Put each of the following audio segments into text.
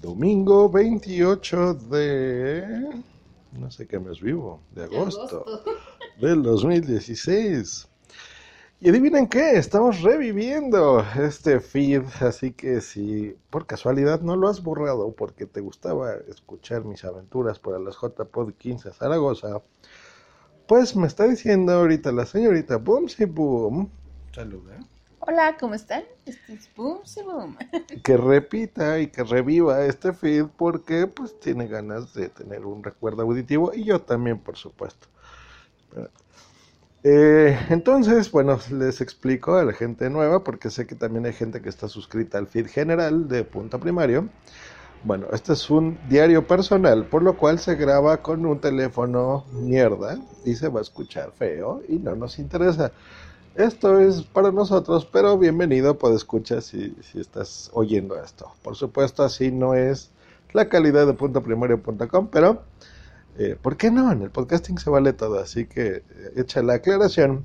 Domingo 28 de... No sé qué mes vivo. De agosto. Del 2016. Y adivinen qué, estamos reviviendo este feed, así que si por casualidad no lo has borrado porque te gustaba escuchar mis aventuras por las JPod 15 Zaragoza, pues me está diciendo ahorita la señorita Boom si Boom, saluda, Hola, ¿cómo están? Este es Boom si Boom. que repita y que reviva este feed porque pues tiene ganas de tener un recuerdo auditivo y yo también, por supuesto. Eh, entonces, bueno, les explico a la gente nueva, porque sé que también hay gente que está suscrita al feed general de Punto Primario. Bueno, este es un diario personal, por lo cual se graba con un teléfono mierda y se va a escuchar feo y no nos interesa. Esto es para nosotros, pero bienvenido, puede escuchar si, si estás oyendo esto. Por supuesto, así no es la calidad de puntoprimario.com, pero eh, ¿por qué no? En el podcasting se vale todo, así que eh, echa la aclaración.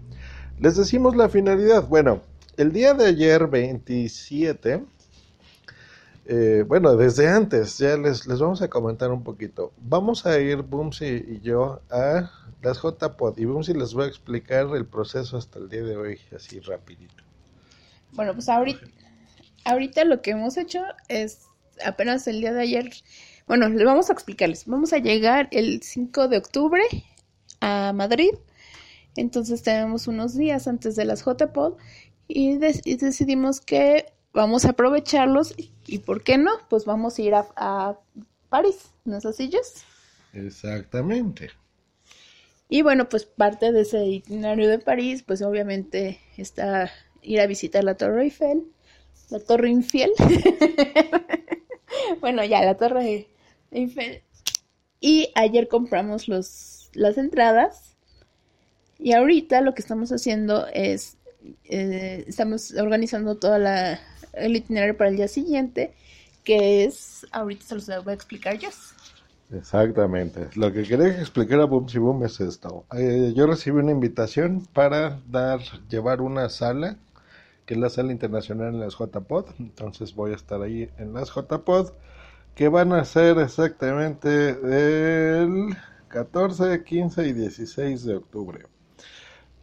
Les decimos la finalidad. Bueno, el día de ayer, 27, eh, bueno, desde antes, ya les, les vamos a comentar un poquito. Vamos a ir, Boomsy y yo, a las JPod y Boomsy les va a explicar el proceso hasta el día de hoy, así rapidito. Bueno, pues ahorita, ahorita lo que hemos hecho es apenas el día de ayer bueno, les vamos a explicarles. Vamos a llegar el 5 de octubre a Madrid. Entonces tenemos unos días antes de las JPod y, y decidimos que vamos a aprovecharlos y, ¿por qué no? Pues vamos a ir a, a París, ¿no es así, Jess? Exactamente. Y bueno, pues parte de ese itinerario de París, pues obviamente está ir a visitar la Torre Eiffel, la Torre Infiel. bueno, ya, la Torre Eiffel. Y ayer compramos los, las entradas. Y ahorita lo que estamos haciendo es, eh, estamos organizando todo la, el itinerario para el día siguiente, que es, ahorita se los voy a explicar yo. Exactamente. Lo que quería explicar a Boom Boom es esto. Eh, yo recibí una invitación para dar, llevar una sala, que es la sala internacional en las JPod. Entonces voy a estar ahí en las JPod, que van a ser exactamente el 14, 15 y 16 de octubre.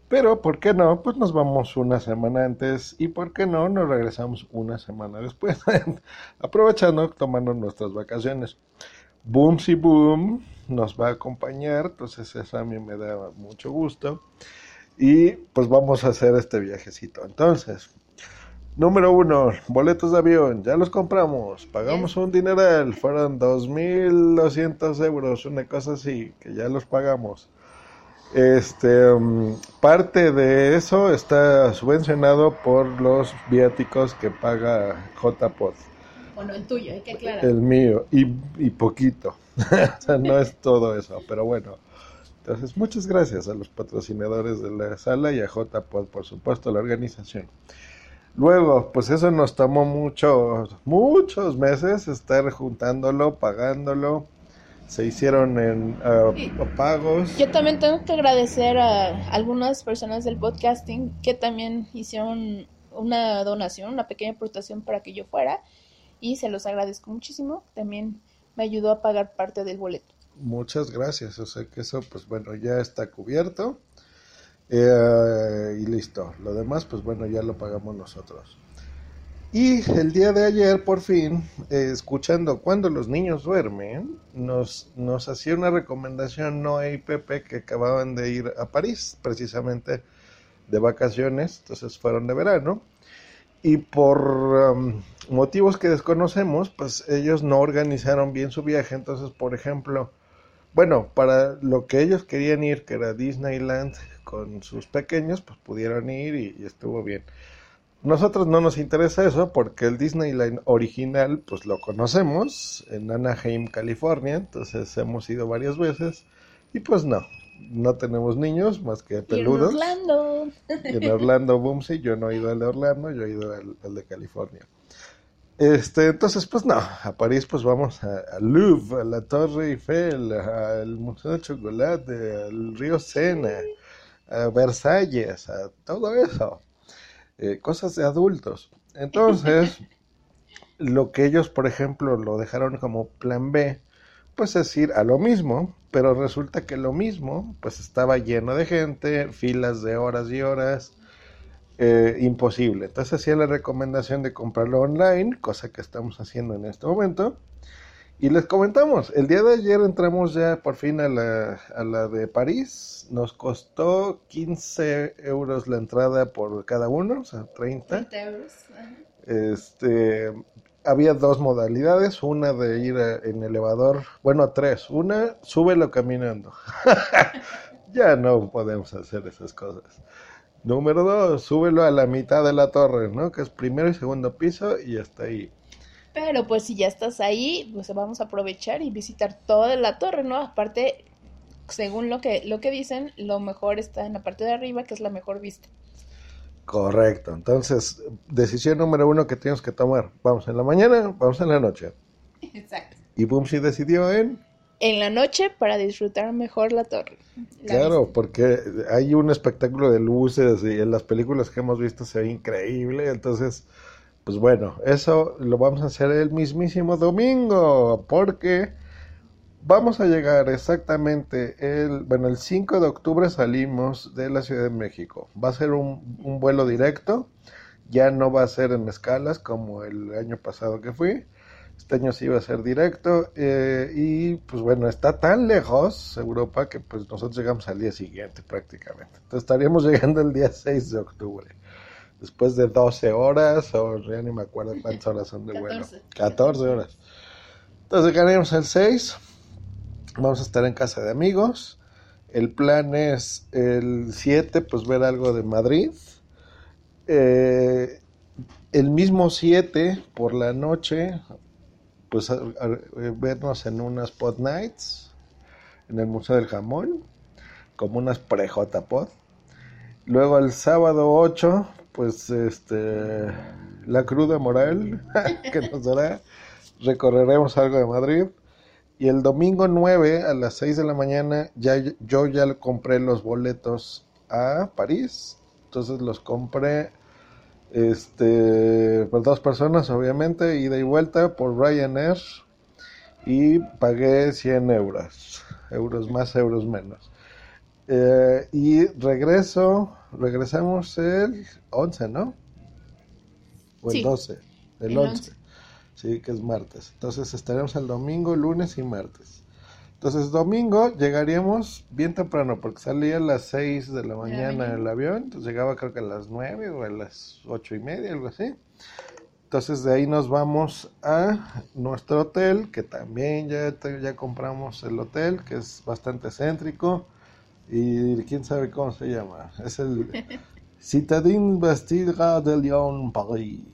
Pero, ¿por qué no? Pues nos vamos una semana antes y, ¿por qué no? Nos regresamos una semana después, aprovechando, tomando nuestras vacaciones. Boom si Boom nos va a acompañar, entonces eso a mí me da mucho gusto. Y pues vamos a hacer este viajecito. Entonces, número uno, boletos de avión, ya los compramos, pagamos un dineral, fueron 2.200 euros, una cosa así, que ya los pagamos. Este, um, parte de eso está subvencionado por los viáticos que paga JPod. El tuyo, hay que aclarar. El mío, y, y poquito. o sea, no es todo eso, pero bueno. Entonces, muchas gracias a los patrocinadores de la sala y a JPod, por supuesto, la organización. Luego, pues eso nos tomó muchos, muchos meses estar juntándolo, pagándolo. Se hicieron en uh, pagos. Yo también tengo que agradecer a algunas personas del podcasting que también hicieron una donación, una pequeña aportación para que yo fuera y se los agradezco muchísimo. También me ayudó a pagar parte del boleto. Muchas gracias. O sea que eso, pues bueno, ya está cubierto. Eh, y listo. Lo demás, pues bueno, ya lo pagamos nosotros. Y el día de ayer, por fin, eh, escuchando cuando los niños duermen, nos, nos hacía una recomendación Noé y Pepe que acababan de ir a París, precisamente de vacaciones, entonces fueron de verano. Y por um, motivos que desconocemos, pues ellos no organizaron bien su viaje. Entonces, por ejemplo, bueno, para lo que ellos querían ir, que era Disneyland con sus pequeños, pues pudieron ir y, y estuvo bien. Nosotros no nos interesa eso porque el Disneyland original, pues lo conocemos en Anaheim, California, entonces hemos ido varias veces y pues no, no tenemos niños más que Y en peludos. Orlando. Y en Orlando, Boomsy, yo no he ido al de Orlando, yo he ido al, al de California. Este, entonces, pues no, a París pues vamos a, a Louvre, a la Torre Eiffel, al Museo de Chocolate, al río Sena, a Versalles, a todo eso. Eh, cosas de adultos. Entonces, lo que ellos, por ejemplo, lo dejaron como plan B, pues es ir a lo mismo, pero resulta que lo mismo, pues estaba lleno de gente, filas de horas y horas, eh, imposible. Entonces hacía la recomendación de comprarlo online, cosa que estamos haciendo en este momento. Y les comentamos, el día de ayer entramos ya por fin a la, a la de París, nos costó 15 euros la entrada por cada uno, o sea, 30. 30 euros. Este, había dos modalidades, una de ir a- en elevador, bueno, tres. Una, súbelo caminando. ya no podemos hacer esas cosas. Número dos, súbelo a la mitad de la torre, ¿no? Que es primero y segundo piso y hasta ahí. Pero pues si ya estás ahí, pues vamos a aprovechar y visitar toda la torre, ¿no? Aparte, según lo que, lo que dicen, lo mejor está en la parte de arriba, que es la mejor vista. Correcto. Entonces, decisión número uno que tenemos que tomar. Vamos en la mañana, vamos en la noche. Exacto. Y Bumsy decidió en En la noche para disfrutar mejor la torre. La Claro, porque hay un espectáculo de luces y en las películas que hemos visto se ve increíble, entonces, pues bueno, eso lo vamos a hacer el mismísimo domingo, porque vamos a llegar exactamente el, bueno, el 5 de octubre salimos de la Ciudad de México. Va a ser un, un vuelo directo, ya no va a ser en escalas como el año pasado que fui. Este año sí iba a ser directo eh, y pues bueno, está tan lejos Europa que pues nosotros llegamos al día siguiente prácticamente. Entonces estaríamos llegando el día 6 de octubre. Después de 12 horas o ya ni me acuerdo cuántas horas son de vuelo. 14. 14 horas. Entonces llegaremos el 6. Vamos a estar en casa de amigos. El plan es el 7 pues ver algo de Madrid. Eh, el mismo 7 por la noche pues eh, vernos en unas Spot Nights en el Museo del Jamón, como unas pre-J-Pod. Luego el sábado 8, pues este la cruda moral que nos dará, recorreremos algo de Madrid. Y el domingo 9 a las 6 de la mañana ya yo ya compré los boletos a París. Entonces los compré este por dos personas obviamente ida y vuelta por Ryanair. Y pagué 100 euros euros más euros menos. Eh, y regreso regresamos el 11 no o el Sí, 12 el el 11 11. Sí que es martes entonces estaremos el domingo lunes y martes entonces domingo llegaríamos bien temprano porque salía a las 6 de la mañana el avión, entonces llegaba creo que a las 9 o a las ocho y media, algo así. Entonces de ahí nos vamos a nuestro hotel, que también ya, ya compramos el hotel, que es bastante céntrico y quién sabe cómo se llama. Es el Citadine Bastille de Lyon, Paris.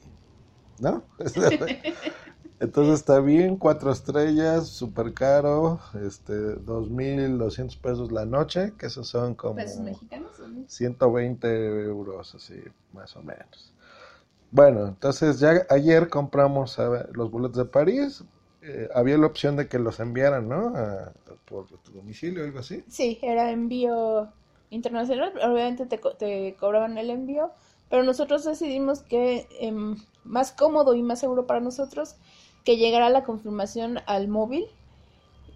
¿No? Entonces está bien, cuatro estrellas, súper caro, este, 2.200 pesos la noche, que esos son como Pesos mexicanos. ¿no? 120 euros, así, más o menos. Bueno, entonces ya ayer compramos a los boletos de París, eh, había la opción de que los enviaran, ¿no? A- por tu domicilio o algo así. Sí, era envío internacional, obviamente te, co- te cobraban el envío, pero nosotros decidimos que em, más cómodo y más seguro para nosotros que llegara la confirmación al móvil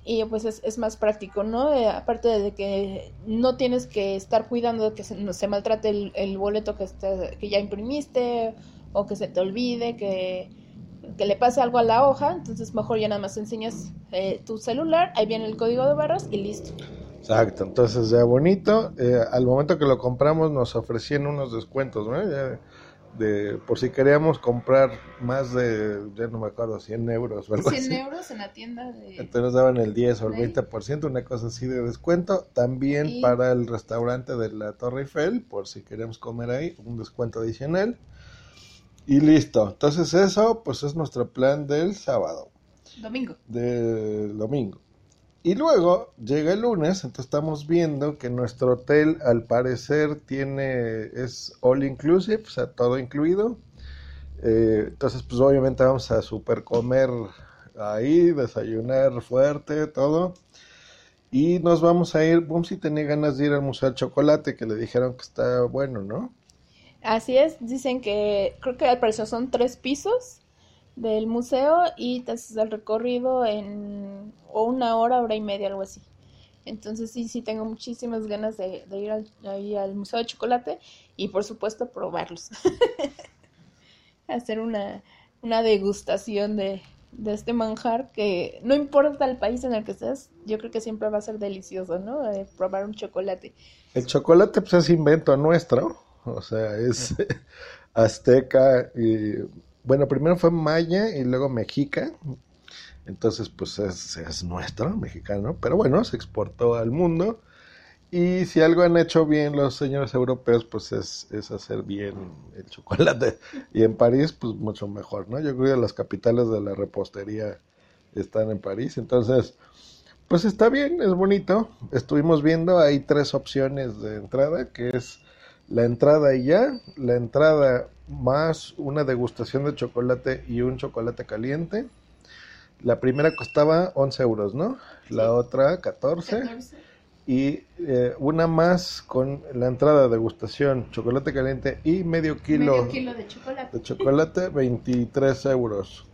y pues es, es más práctico, ¿no? Eh, aparte de que no tienes que estar cuidando de que se, no se maltrate el, el boleto que, está- que ya imprimiste o que se te olvide, que, que le pase algo a la hoja, entonces mejor ya nada más enseñas eh, tu celular, ahí viene el código de barras y listo. Exacto, entonces ya bonito. eh, al momento que lo compramos nos ofrecían unos descuentos, ¿no? Ya de, por si queríamos comprar más de, ya no me acuerdo, 100 euros o algo 100 así. euros en la tienda de... Entonces nos daban el 10 o el Ahí. 20%, una cosa así de descuento. También Y- para el restaurante de la Torre Eiffel, por si queremos comer ahí, un descuento adicional. Y listo. Entonces eso, pues es nuestro plan del sábado, Domingo. del domingo. Y luego llega el lunes, entonces estamos viendo que nuestro hotel al parecer tiene, es all inclusive, o sea, todo incluido. Eh, entonces, pues obviamente vamos a super comer ahí, desayunar fuerte, todo. Y nos vamos a ir, Bumsy tenía ganas de ir al Museo del Chocolate, que le dijeron que está bueno, ¿no? Así es, dicen que creo que al parecer son tres pisos del museo y te haces el recorrido en o una hora, hora y media, algo así. Entonces sí, sí tengo muchísimas ganas de, ir al, al Museo de Chocolate y por supuesto probarlos. Hacer una, una degustación de, de este manjar que no importa el país en el que estés, yo creo que siempre va a ser delicioso, ¿no? Eh, probar un chocolate. El chocolate pues es invento nuestro, o sea, es azteca y bueno, primero fue maya y luego mexica, entonces pues es, es nuestro, mexicano, pero bueno, se exportó al mundo. Y si algo han hecho bien los señores europeos pues es, es hacer bien el chocolate. Y en París pues mucho mejor, ¿no? Yo creo que las capitales de la repostería están en París, entonces pues está bien, es bonito. Estuvimos viendo, hay tres opciones de entrada, que es la entrada y ya, la entrada más una degustación de chocolate y un chocolate caliente. La primera costaba 11 euros, ¿no? La otra 14. Y eh, una más con la entrada degustación, chocolate caliente y medio kilo, Medio kilo de chocolate. de chocolate, 23 euros.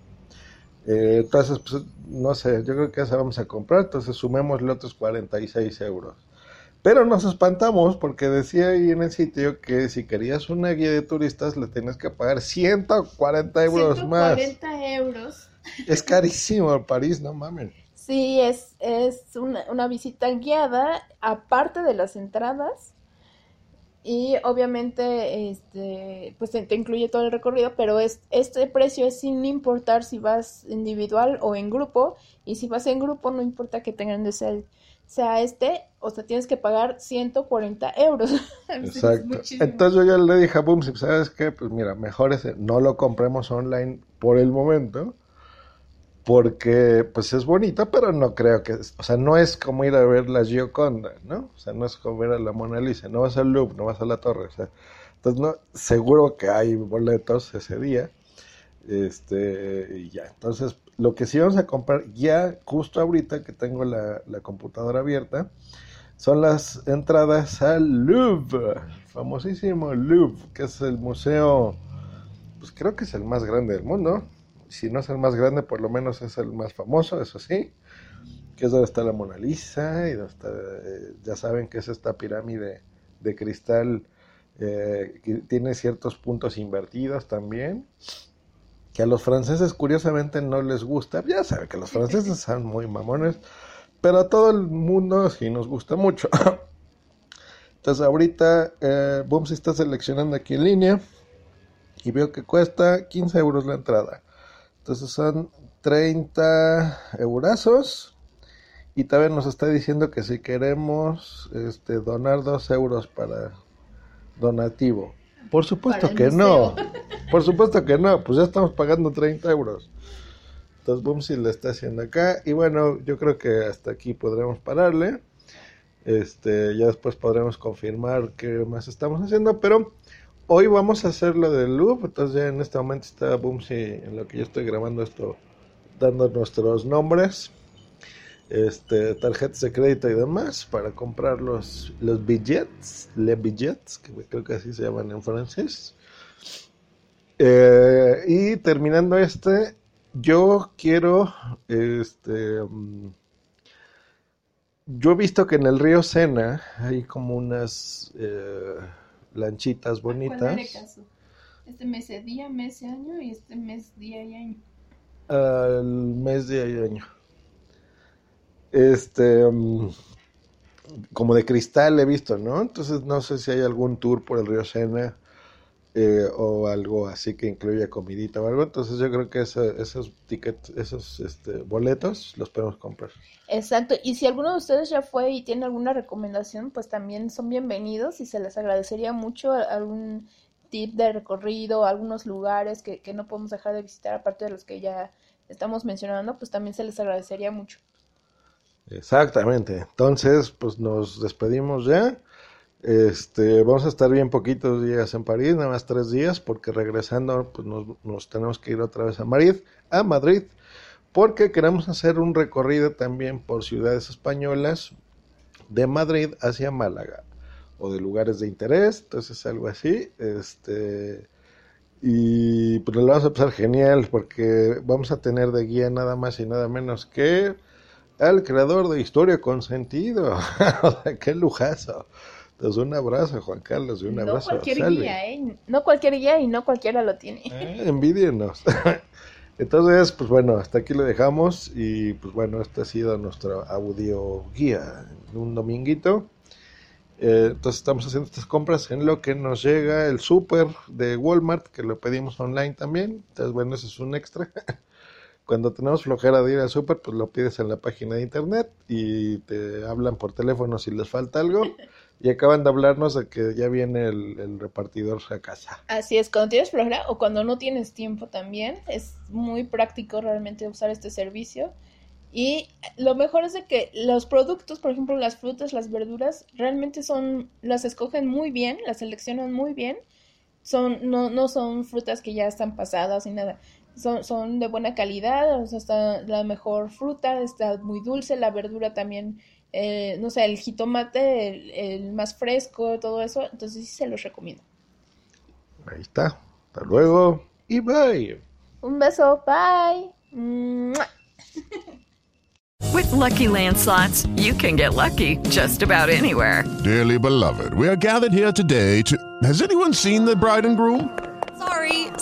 Eh, entonces, pues, no sé, yo creo que esa vamos a comprar, entonces sumemos los otros 46 euros. Pero nos espantamos porque decía ahí en el sitio que si querías una guía de turistas le tenías que pagar 140 euros más. 140 euros. Es carísimo el París, no mames. Sí, es, es una, una visita guiada, aparte de las entradas. Y obviamente, este, pues te, te incluye todo el recorrido, pero es, este precio es sin importar si vas individual o en grupo. Y si vas en grupo, no importa que tengan de ser, sea este, o sea, tienes que pagar 140 euros. Exacto. Entonces yo ya le dije a Boomsy, ¿sabes qué? Pues mira, mejor ese, no lo compremos online por el momento, porque pues es bonito, pero no creo que, o sea, no es como ir a ver la Gioconda, ¿no? O sea, no es como ver a la Mona Lisa, no vas al Louvre, no vas a la Torre, o sea, entonces no, seguro que hay boletos ese día, este, y ya, entonces lo que sí vamos a comprar ya justo ahorita que tengo la, la computadora abierta, son las entradas al Louvre, famosísimo Louvre, que es el museo, pues creo que es el más grande del mundo. Si no es el más grande, por lo menos es el más famoso, eso sí, que es donde está la Mona Lisa y donde está, eh, ya saben que es esta pirámide de cristal eh, que tiene ciertos puntos invertidos también. Que a los franceses curiosamente no les gusta, ya saben que los franceses son muy mamones, pero a todo el mundo sí nos gusta mucho. Entonces ahorita eh, Boom se está seleccionando aquí en línea y veo que cuesta 15 euros la entrada. Entonces son 30 eurazos y también nos está diciendo que si queremos este, donar 2 euros para donativo. Por supuesto que no. Por supuesto que no. Pues ya estamos pagando 30 euros. Entonces Bumsy le está haciendo acá. Y bueno, yo creo que hasta aquí podremos pararle. Este, ya después podremos confirmar qué más estamos haciendo. Pero hoy vamos a hacer lo del loop. Entonces ya en este momento está Bumsy en lo que yo estoy grabando esto, dando nuestros nombres. Este, tarjetas de crédito y demás para comprar los, los billets, les billets, que creo que así se llaman en francés. Eh, y terminando este, yo quiero, este, mm, yo he visto que en el río Sena hay como unas eh, lanchitas bonitas. Caso. Este mes de día, mes de año y este mes día y año. al mes de año. Este, mm, como de cristal he visto, ¿no? Entonces no sé si hay algún tour por el río Sena eh, o algo así que incluya comidita o algo. Entonces yo creo que esos tickets, esos este, boletos los podemos comprar. Exacto, y si alguno de ustedes ya fue y tiene alguna recomendación, pues también son bienvenidos y se les agradecería mucho algún tip de recorrido, algunos lugares que, que no podemos dejar de visitar, aparte de los que ya estamos mencionando, pues también se les agradecería mucho. Exactamente. Entonces, pues nos despedimos ya. Este, vamos a estar bien poquitos días en París, nada más tres días, porque regresando, pues nos, tenemos que ir otra vez a Madrid, a Madrid, porque queremos hacer un recorrido también por ciudades españolas de Madrid hacia Málaga o de lugares de interés, entonces algo así, este y pues lo vamos a pasar genial porque vamos a tener de guía nada más y nada menos que al creador de Historia con Sentido. qué lujazo. Entonces un abrazo, Juan Carlos, y un no abrazo cualquier a guía, ¿eh? No cualquier guía y no cualquiera lo tiene. Eh, envidienos. Entonces, pues bueno, hasta aquí lo dejamos y pues bueno, este ha sido nuestro audio guía un dominguito. Eh, entonces estamos haciendo estas compras en lo que nos llega el súper de Walmart, que lo pedimos online también. Entonces, bueno, eso es un extra. Cuando tenemos flojera de ir al súper, pues lo pides en la página de internet y te hablan por teléfono si les falta algo. Y acaban de hablarnos de que ya viene el, el repartidor a casa. Así es, cuando tienes flojera o cuando no tienes tiempo también, es muy práctico realmente usar este servicio. Y lo mejor es de que los productos, por ejemplo, las frutas, las verduras, realmente son, las escogen muy bien, las seleccionan muy bien. Son, no, no son frutas que ya están pasadas ni nada. Son, son de buena calidad, o sea, está la mejor fruta, está muy dulce, la verdura también, eh, no sé, el jitomate, el, el más fresco, todo eso. Entonces sí se los recomiendo. Ahí está. Hasta luego y bye. Un beso, bye. With Lucky Land slots, you can get lucky just about anywhere. Dearly beloved, we are gathered here today to. Has anyone seen the bride and groom?